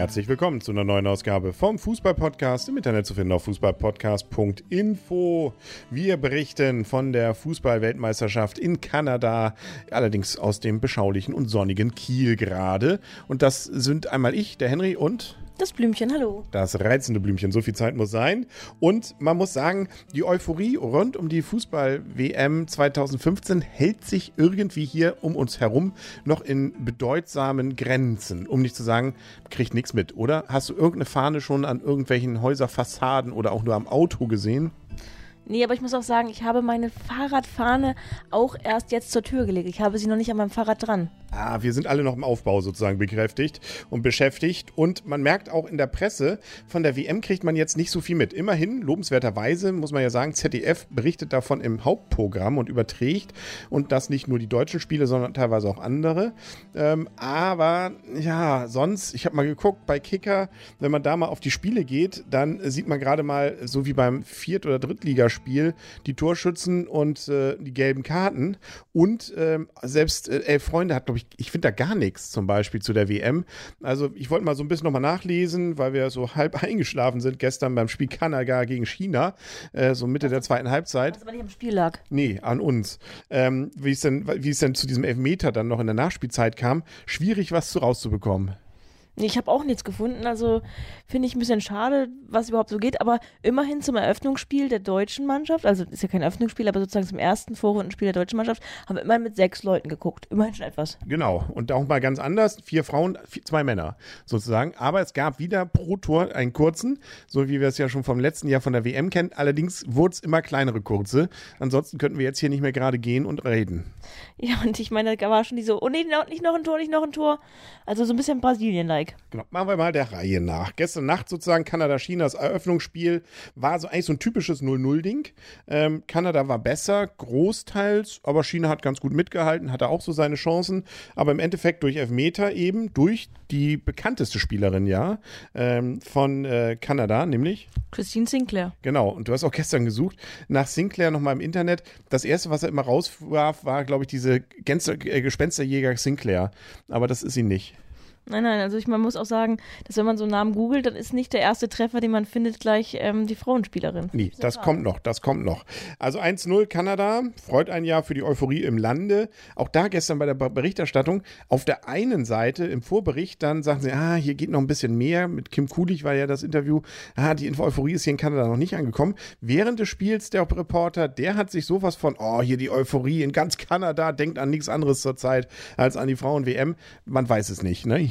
Herzlich willkommen zu einer neuen Ausgabe vom Fußballpodcast im Internet zu finden auf fußballpodcast.info. Wir berichten von der Fußballweltmeisterschaft in Kanada, allerdings aus dem beschaulichen und sonnigen Kiel gerade. Und das sind einmal ich, der Henry und das Blümchen, hallo. Das reizende Blümchen, so viel Zeit muss sein. Und man muss sagen, die Euphorie rund um die Fußball-WM 2015 hält sich irgendwie hier um uns herum noch in bedeutsamen Grenzen. Um nicht zu sagen, kriegt nichts mit, oder? Hast du irgendeine Fahne schon an irgendwelchen Häuserfassaden oder auch nur am Auto gesehen? Nee, aber ich muss auch sagen, ich habe meine Fahrradfahne auch erst jetzt zur Tür gelegt. Ich habe sie noch nicht an meinem Fahrrad dran. Ah, wir sind alle noch im Aufbau sozusagen bekräftigt und beschäftigt. Und man merkt auch in der Presse, von der WM kriegt man jetzt nicht so viel mit. Immerhin, lobenswerterweise, muss man ja sagen, ZDF berichtet davon im Hauptprogramm und überträgt. Und das nicht nur die deutschen Spiele, sondern teilweise auch andere. Ähm, aber ja, sonst, ich habe mal geguckt, bei Kicker, wenn man da mal auf die Spiele geht, dann sieht man gerade mal, so wie beim Viert- oder Drittligaspiel, die Torschützen und äh, die gelben Karten. Und äh, selbst äh, Elf Freunde hat, glaube ich, ich, ich finde da gar nichts zum Beispiel zu der WM. Also ich wollte mal so ein bisschen nochmal nachlesen, weil wir so halb eingeschlafen sind gestern beim Spiel Kanada gegen China, äh, so Mitte der zweiten Halbzeit. Was aber nicht am Spiel lag. Nee, an uns. Ähm, wie es denn, wie es denn zu diesem Elfmeter dann noch in der Nachspielzeit kam, schwierig was zu rauszubekommen. Ich habe auch nichts gefunden, also finde ich ein bisschen schade, was überhaupt so geht, aber immerhin zum Eröffnungsspiel der deutschen Mannschaft, also ist ja kein Eröffnungsspiel, aber sozusagen zum ersten Vorrundenspiel der deutschen Mannschaft, haben wir immerhin mit sechs Leuten geguckt. Immerhin schon etwas. Genau, und auch mal ganz anders, vier Frauen, vier, zwei Männer sozusagen, aber es gab wieder pro Tor einen kurzen, so wie wir es ja schon vom letzten Jahr von der WM kennen, allerdings wurde es immer kleinere kurze, ansonsten könnten wir jetzt hier nicht mehr gerade gehen und reden. Ja, und ich meine, da war schon die so, oh nee, nicht noch ein Tor, nicht noch ein Tor, also so ein bisschen Brasilien-like. Genau. Machen wir mal der Reihe nach. Gestern Nacht sozusagen Kanada-Chinas Eröffnungsspiel war so eigentlich so ein typisches 0-0-Ding. Ähm, Kanada war besser, großteils, aber China hat ganz gut mitgehalten, hatte auch so seine Chancen. Aber im Endeffekt durch Elfmeter eben, durch die bekannteste Spielerin, ja, ähm, von äh, Kanada, nämlich Christine Sinclair. Genau, und du hast auch gestern gesucht nach Sinclair nochmal im Internet. Das erste, was er immer rauswarf, war, glaube ich, diese Gänse, äh, Gespensterjäger Sinclair. Aber das ist sie nicht. Nein, nein, also ich, man muss auch sagen, dass wenn man so einen Namen googelt, dann ist nicht der erste Treffer, den man findet, gleich ähm, die Frauenspielerin. Nee, das klar. kommt noch, das kommt noch. Also 1-0 Kanada, freut ein Jahr für die Euphorie im Lande. Auch da gestern bei der Berichterstattung, auf der einen Seite im Vorbericht, dann sagen sie, ah, hier geht noch ein bisschen mehr. Mit Kim Kulich war ja das Interview, ah, die Euphorie ist hier in Kanada noch nicht angekommen. Während des Spiels, der Reporter, der hat sich sowas von, oh, hier die Euphorie in ganz Kanada, denkt an nichts anderes zurzeit als an die Frauen-WM. Man weiß es nicht, ne?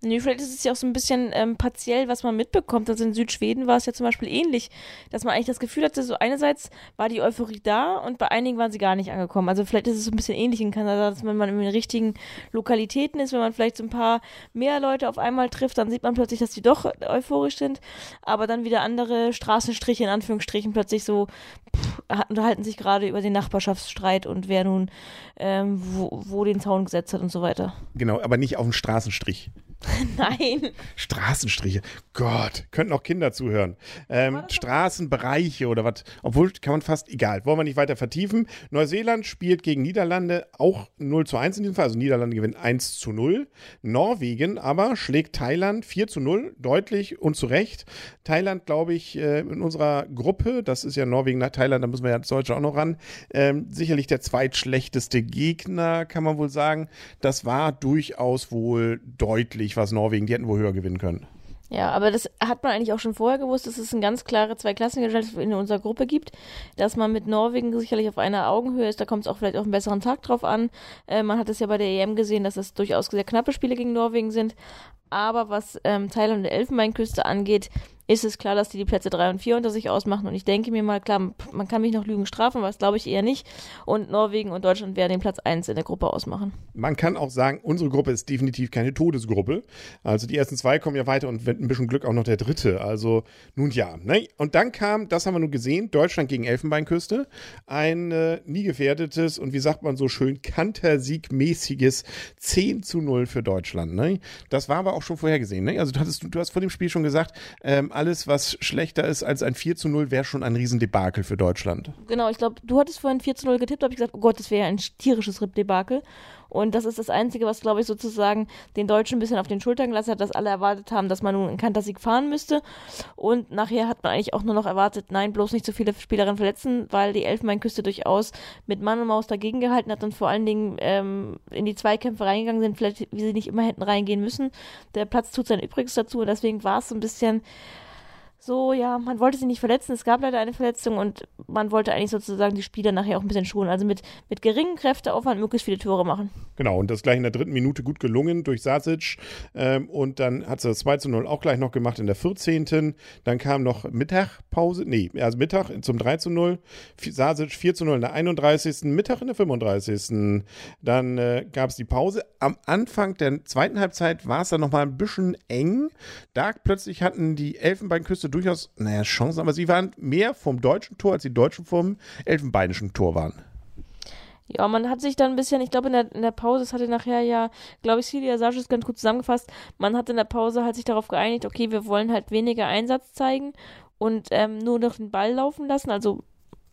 Nee, vielleicht ist es ja auch so ein bisschen ähm, partiell, was man mitbekommt. Also in Südschweden war es ja zum Beispiel ähnlich, dass man eigentlich das Gefühl hatte, so einerseits war die Euphorie da und bei einigen waren sie gar nicht angekommen. Also vielleicht ist es so ein bisschen ähnlich in Kanada, dass wenn man in den richtigen Lokalitäten ist, wenn man vielleicht so ein paar mehr Leute auf einmal trifft, dann sieht man plötzlich, dass die doch euphorisch sind, aber dann wieder andere Straßenstriche in Anführungsstrichen plötzlich so pff, unterhalten sich gerade über den Nachbarschaftsstreit und wer nun ähm, wo, wo den Zaun gesetzt hat und so weiter. Genau, aber nicht auf dem Straßenstrich. Nein. Straßenstriche. Gott, könnten auch Kinder zuhören. Ähm, Straßenbereiche oder was. Obwohl, kann man fast, egal, wollen wir nicht weiter vertiefen. Neuseeland spielt gegen Niederlande auch 0 zu 1 in diesem Fall. Also Niederlande gewinnt 1 zu 0. Norwegen aber schlägt Thailand 4 zu 0, deutlich und zu Recht. Thailand, glaube ich, äh, in unserer Gruppe, das ist ja Norwegen nach Thailand, da müssen wir ja als Deutsche auch noch ran, ähm, sicherlich der zweitschlechteste Gegner, kann man wohl sagen. Das war durchaus wohl deutlich ich was Norwegen, die hätten wohl höher gewinnen können. Ja, aber das hat man eigentlich auch schon vorher gewusst, dass es eine ganz klare Zweiklassengesellschaft in unserer Gruppe gibt, dass man mit Norwegen sicherlich auf einer Augenhöhe ist. Da kommt es auch vielleicht auf einen besseren Tag drauf an. Äh, man hat es ja bei der EM gesehen, dass es durchaus sehr knappe Spiele gegen Norwegen sind. Aber was ähm, Thailand und der Elfenbeinküste angeht, ist es klar, dass die die Plätze 3 und 4 unter sich ausmachen. Und ich denke mir mal, klar, man kann mich noch Lügen strafen, aber das glaube ich eher nicht. Und Norwegen und Deutschland werden den Platz 1 in der Gruppe ausmachen. Man kann auch sagen, unsere Gruppe ist definitiv keine Todesgruppe. Also die ersten zwei kommen ja weiter und mit ein bisschen Glück auch noch der dritte. Also nun ja. Ne? Und dann kam, das haben wir nun gesehen, Deutschland gegen Elfenbeinküste. Ein äh, nie gefährdetes und wie sagt man so schön, Kantersiegmäßiges 10 zu 0 für Deutschland. Ne? Das war aber auch schon vorhergesehen. Ne? Also du, hattest, du hast vor dem Spiel schon gesagt, ähm, alles, was schlechter ist als ein 4 zu 0, wäre schon ein Riesendebakel für Deutschland. Genau, ich glaube, du hattest vorhin 4 zu 0 getippt, habe ich gesagt, oh Gott, das wäre ja ein tierisches Debakel. Und das ist das Einzige, was, glaube ich, sozusagen den Deutschen ein bisschen auf den Schultern gelassen hat, dass alle erwartet haben, dass man nun in Kantersieg fahren müsste. Und nachher hat man eigentlich auch nur noch erwartet, nein, bloß nicht so viele Spielerinnen verletzen, weil die Elfenbeinküste durchaus mit Mann und Maus dagegen gehalten hat und vor allen Dingen ähm, in die Zweikämpfe reingegangen sind, vielleicht wie sie nicht immer hätten reingehen müssen. Der Platz tut sein Übriges dazu und deswegen war es so ein bisschen so, ja, man wollte sie nicht verletzen. Es gab leider eine Verletzung und man wollte eigentlich sozusagen die Spieler nachher auch ein bisschen schonen. Also mit, mit geringem Kräfteaufwand möglichst viele Tore machen. Genau, und das gleich in der dritten Minute gut gelungen durch Sasic. Ähm, und dann hat sie das 2 zu 0 auch gleich noch gemacht in der 14. Dann kam noch Mittagpause, nee, also Mittag zum 3 zu 0. Sasic 4 zu 0 in der 31. Mittag in der 35. Dann äh, gab es die Pause. Am Anfang der zweiten Halbzeit war es dann nochmal ein bisschen eng. Da plötzlich hatten die Elfenbeinküste Elfenbeinküste durchaus, naja, Chancen, aber sie waren mehr vom deutschen Tor, als die Deutschen vom elfenbeinischen Tor waren. Ja, man hat sich dann ein bisschen, ich glaube in der, in der Pause, das hatte nachher ja, glaube ich, Celia Sages ganz gut zusammengefasst, man hat in der Pause halt sich darauf geeinigt, okay, wir wollen halt weniger Einsatz zeigen und ähm, nur noch den Ball laufen lassen, also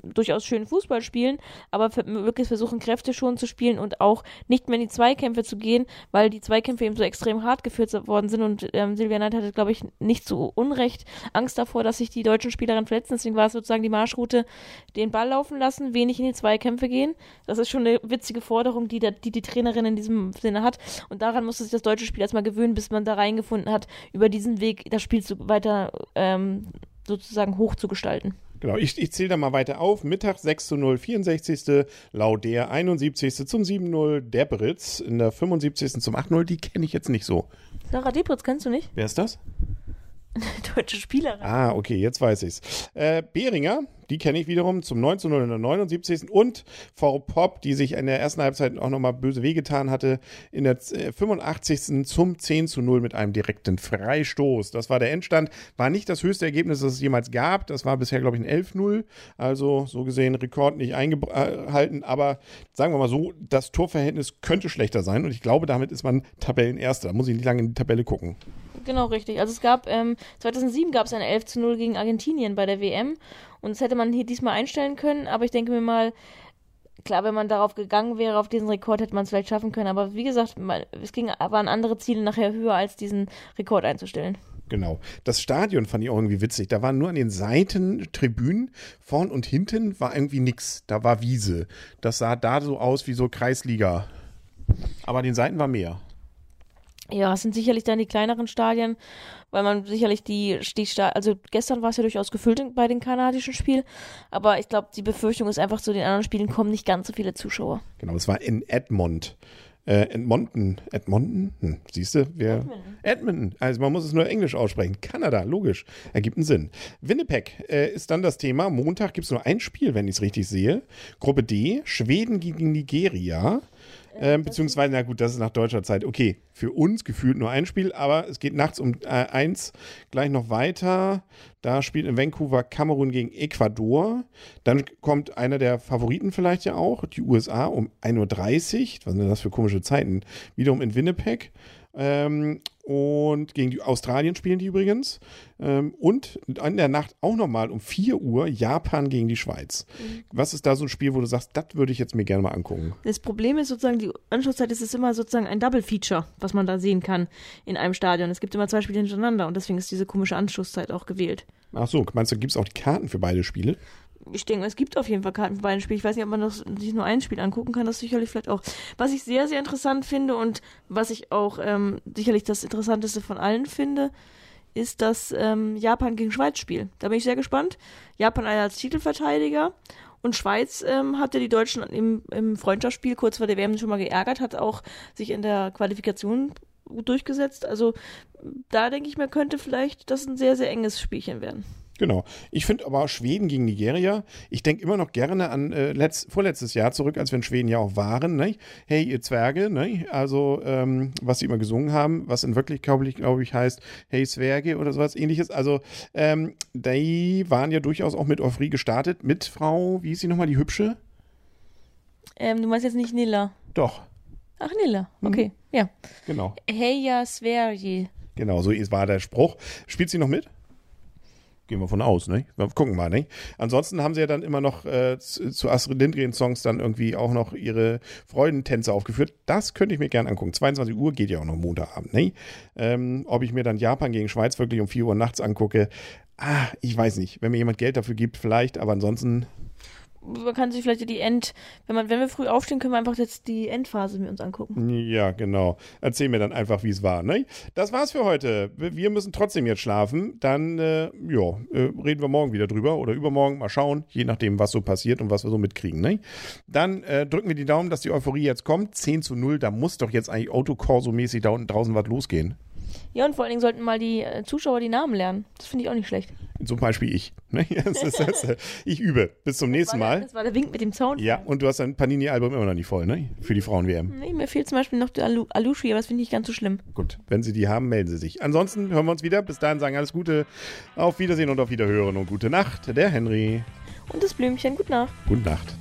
durchaus schön Fußball spielen, aber wirklich versuchen, Kräfte schon zu spielen und auch nicht mehr in die Zweikämpfe zu gehen, weil die Zweikämpfe eben so extrem hart geführt worden sind und ähm, Silvia Neid hatte, glaube ich, nicht zu Unrecht Angst davor, dass sich die deutschen Spielerinnen verletzen. Deswegen war es sozusagen die Marschroute, den Ball laufen lassen, wenig in die Zweikämpfe gehen. Das ist schon eine witzige Forderung, die, der, die die Trainerin in diesem Sinne hat. Und daran musste sich das deutsche Spiel erstmal gewöhnen, bis man da reingefunden hat, über diesen Weg das Spiel zu, weiter ähm, sozusagen hoch zu gestalten. Genau, ich, ich zähle da mal weiter auf. Mittag 6 zu 0, 64. Lauder 71. zum 7-0. Debritz in der 75. zum 8-0. Die kenne ich jetzt nicht so. Sarah Debritz kennst du nicht? Wer ist das? Deutsche Spielerin. Ah, okay, jetzt weiß ich's. Äh, Behringer die kenne ich wiederum zum 19 0 in der 79. Und Frau Pop, die sich in der ersten Halbzeit auch nochmal böse wehgetan hatte, in der 85. Äh, zum 10 zu 0 mit einem direkten Freistoß. Das war der Endstand. War nicht das höchste Ergebnis, das es jemals gab. Das war bisher, glaube ich, ein 11-0. Also so gesehen Rekord nicht eingehalten. Aber sagen wir mal so, das Torverhältnis könnte schlechter sein. Und ich glaube, damit ist man Tabellenerster. Da muss ich nicht lange in die Tabelle gucken. Genau, richtig. Also es gab, ähm, 2007 gab es ein 11 zu 0 gegen Argentinien bei der WM. Und das hätte man hier diesmal einstellen können, aber ich denke mir mal, klar, wenn man darauf gegangen wäre, auf diesen Rekord, hätte man es vielleicht schaffen können. Aber wie gesagt, es ging, waren andere Ziele nachher höher, als diesen Rekord einzustellen. Genau. Das Stadion fand ich auch irgendwie witzig. Da waren nur an den Seiten Tribünen, vorn und hinten war irgendwie nichts. Da war Wiese. Das sah da so aus wie so Kreisliga. Aber an den Seiten war mehr. Ja, es sind sicherlich dann die kleineren Stadien, weil man sicherlich die, die also gestern war es ja durchaus gefüllt bei den kanadischen Spielen, aber ich glaube, die Befürchtung ist einfach, zu den anderen Spielen kommen nicht ganz so viele Zuschauer. Genau, es war in Edmond. Äh, Edmonton, Edmonton, hm, siehst du, wer? Edmonton. Edmonton, also man muss es nur Englisch aussprechen. Kanada, logisch, ergibt einen Sinn. Winnipeg äh, ist dann das Thema. Montag gibt es nur ein Spiel, wenn ich es richtig sehe. Gruppe D, Schweden gegen Nigeria. Ähm, beziehungsweise, na gut, das ist nach deutscher Zeit. Okay, für uns gefühlt nur ein Spiel, aber es geht nachts um äh, eins gleich noch weiter. Da spielt in Vancouver Kamerun gegen Ecuador. Dann kommt einer der Favoriten vielleicht ja auch, die USA um 1.30 Uhr. Was sind das für komische Zeiten? Wiederum in Winnipeg. Ähm, und gegen die Australien spielen die übrigens. Ähm, und in der Nacht auch nochmal um 4 Uhr Japan gegen die Schweiz. Mhm. Was ist da so ein Spiel, wo du sagst, das würde ich jetzt mir gerne mal angucken? Das Problem ist sozusagen, die Anschlusszeit ist es immer sozusagen ein Double-Feature, was man da sehen kann in einem Stadion. Es gibt immer zwei Spiele hintereinander und deswegen ist diese komische Anschlusszeit auch gewählt. Ach so, meinst du, gibt es auch die Karten für beide Spiele? Ich denke, es gibt auf jeden Fall Karten für beide Spiele. Ich weiß nicht, ob man das, sich nur ein Spiel angucken kann, das sicherlich vielleicht auch. Was ich sehr, sehr interessant finde und was ich auch ähm, sicherlich das Interessanteste von allen finde, ist das ähm, Japan gegen Schweiz Spiel. Da bin ich sehr gespannt. Japan als Titelverteidiger und Schweiz ähm, hat ja die Deutschen im, im Freundschaftsspiel kurz vor der WM schon mal geärgert, hat auch sich in der Qualifikation durchgesetzt. Also da denke ich mir, könnte vielleicht das ein sehr, sehr enges Spielchen werden. Genau. Ich finde aber Schweden gegen Nigeria, ich denke immer noch gerne an äh, letzt, vorletztes Jahr zurück, als wir in Schweden ja auch waren. Ne? Hey, ihr Zwerge, ne? also ähm, was sie immer gesungen haben, was in Wirklichkeit, glaube ich, heißt Hey Zwerge oder sowas ähnliches. Also ähm, die waren ja durchaus auch mit Euphorie gestartet, mit Frau, wie ist sie nochmal, die hübsche? Ähm, du meinst jetzt nicht Nilla? Doch. Ach, Nilla, mhm. okay, mhm. ja. Genau. Hey ja Zwerge. Genau, so war der Spruch. Spielt sie noch mit? Gehen wir von aus, ne? Wir gucken mal, ne? Ansonsten haben sie ja dann immer noch äh, zu, zu Astrid Lindgren-Songs dann irgendwie auch noch ihre Freudentänze aufgeführt. Das könnte ich mir gerne angucken. 22 Uhr geht ja auch noch Montagabend, ne? Ähm, ob ich mir dann Japan gegen Schweiz wirklich um 4 Uhr nachts angucke, ah, ich weiß nicht. Wenn mir jemand Geld dafür gibt, vielleicht, aber ansonsten man kann sich vielleicht die End, wenn man, wenn wir früh aufstehen, können wir einfach jetzt die Endphase mit uns angucken. Ja, genau. Erzähl mir dann einfach, wie es war. Ne? Das war's für heute. Wir müssen trotzdem jetzt schlafen. Dann, äh, ja, äh, reden wir morgen wieder drüber oder übermorgen. Mal schauen, je nachdem, was so passiert und was wir so mitkriegen. Ne? Dann äh, drücken wir die Daumen, dass die Euphorie jetzt kommt. 10 zu 0, da muss doch jetzt eigentlich Autokorso-mäßig da unten draußen was losgehen. Ja, und vor allen Dingen sollten mal die äh, Zuschauer die Namen lernen. Das finde ich auch nicht schlecht. Zum Beispiel ich. Ne? Äh, ich übe. Bis zum nächsten Mal. das war der Wink mit dem Zaun. Ja, und du hast dein Panini-Album immer noch nicht voll, ne? Für die Frauen-WM. Nee, mir fehlt zum Beispiel noch der Alu Alushi, aber das finde ich nicht ganz so schlimm. Gut, wenn Sie die haben, melden Sie sich. Ansonsten hören wir uns wieder. Bis dahin sagen alles Gute. Auf Wiedersehen und auf Wiederhören und gute Nacht. Der Henry. Und das Blümchen, gute Nacht. Gute Nacht.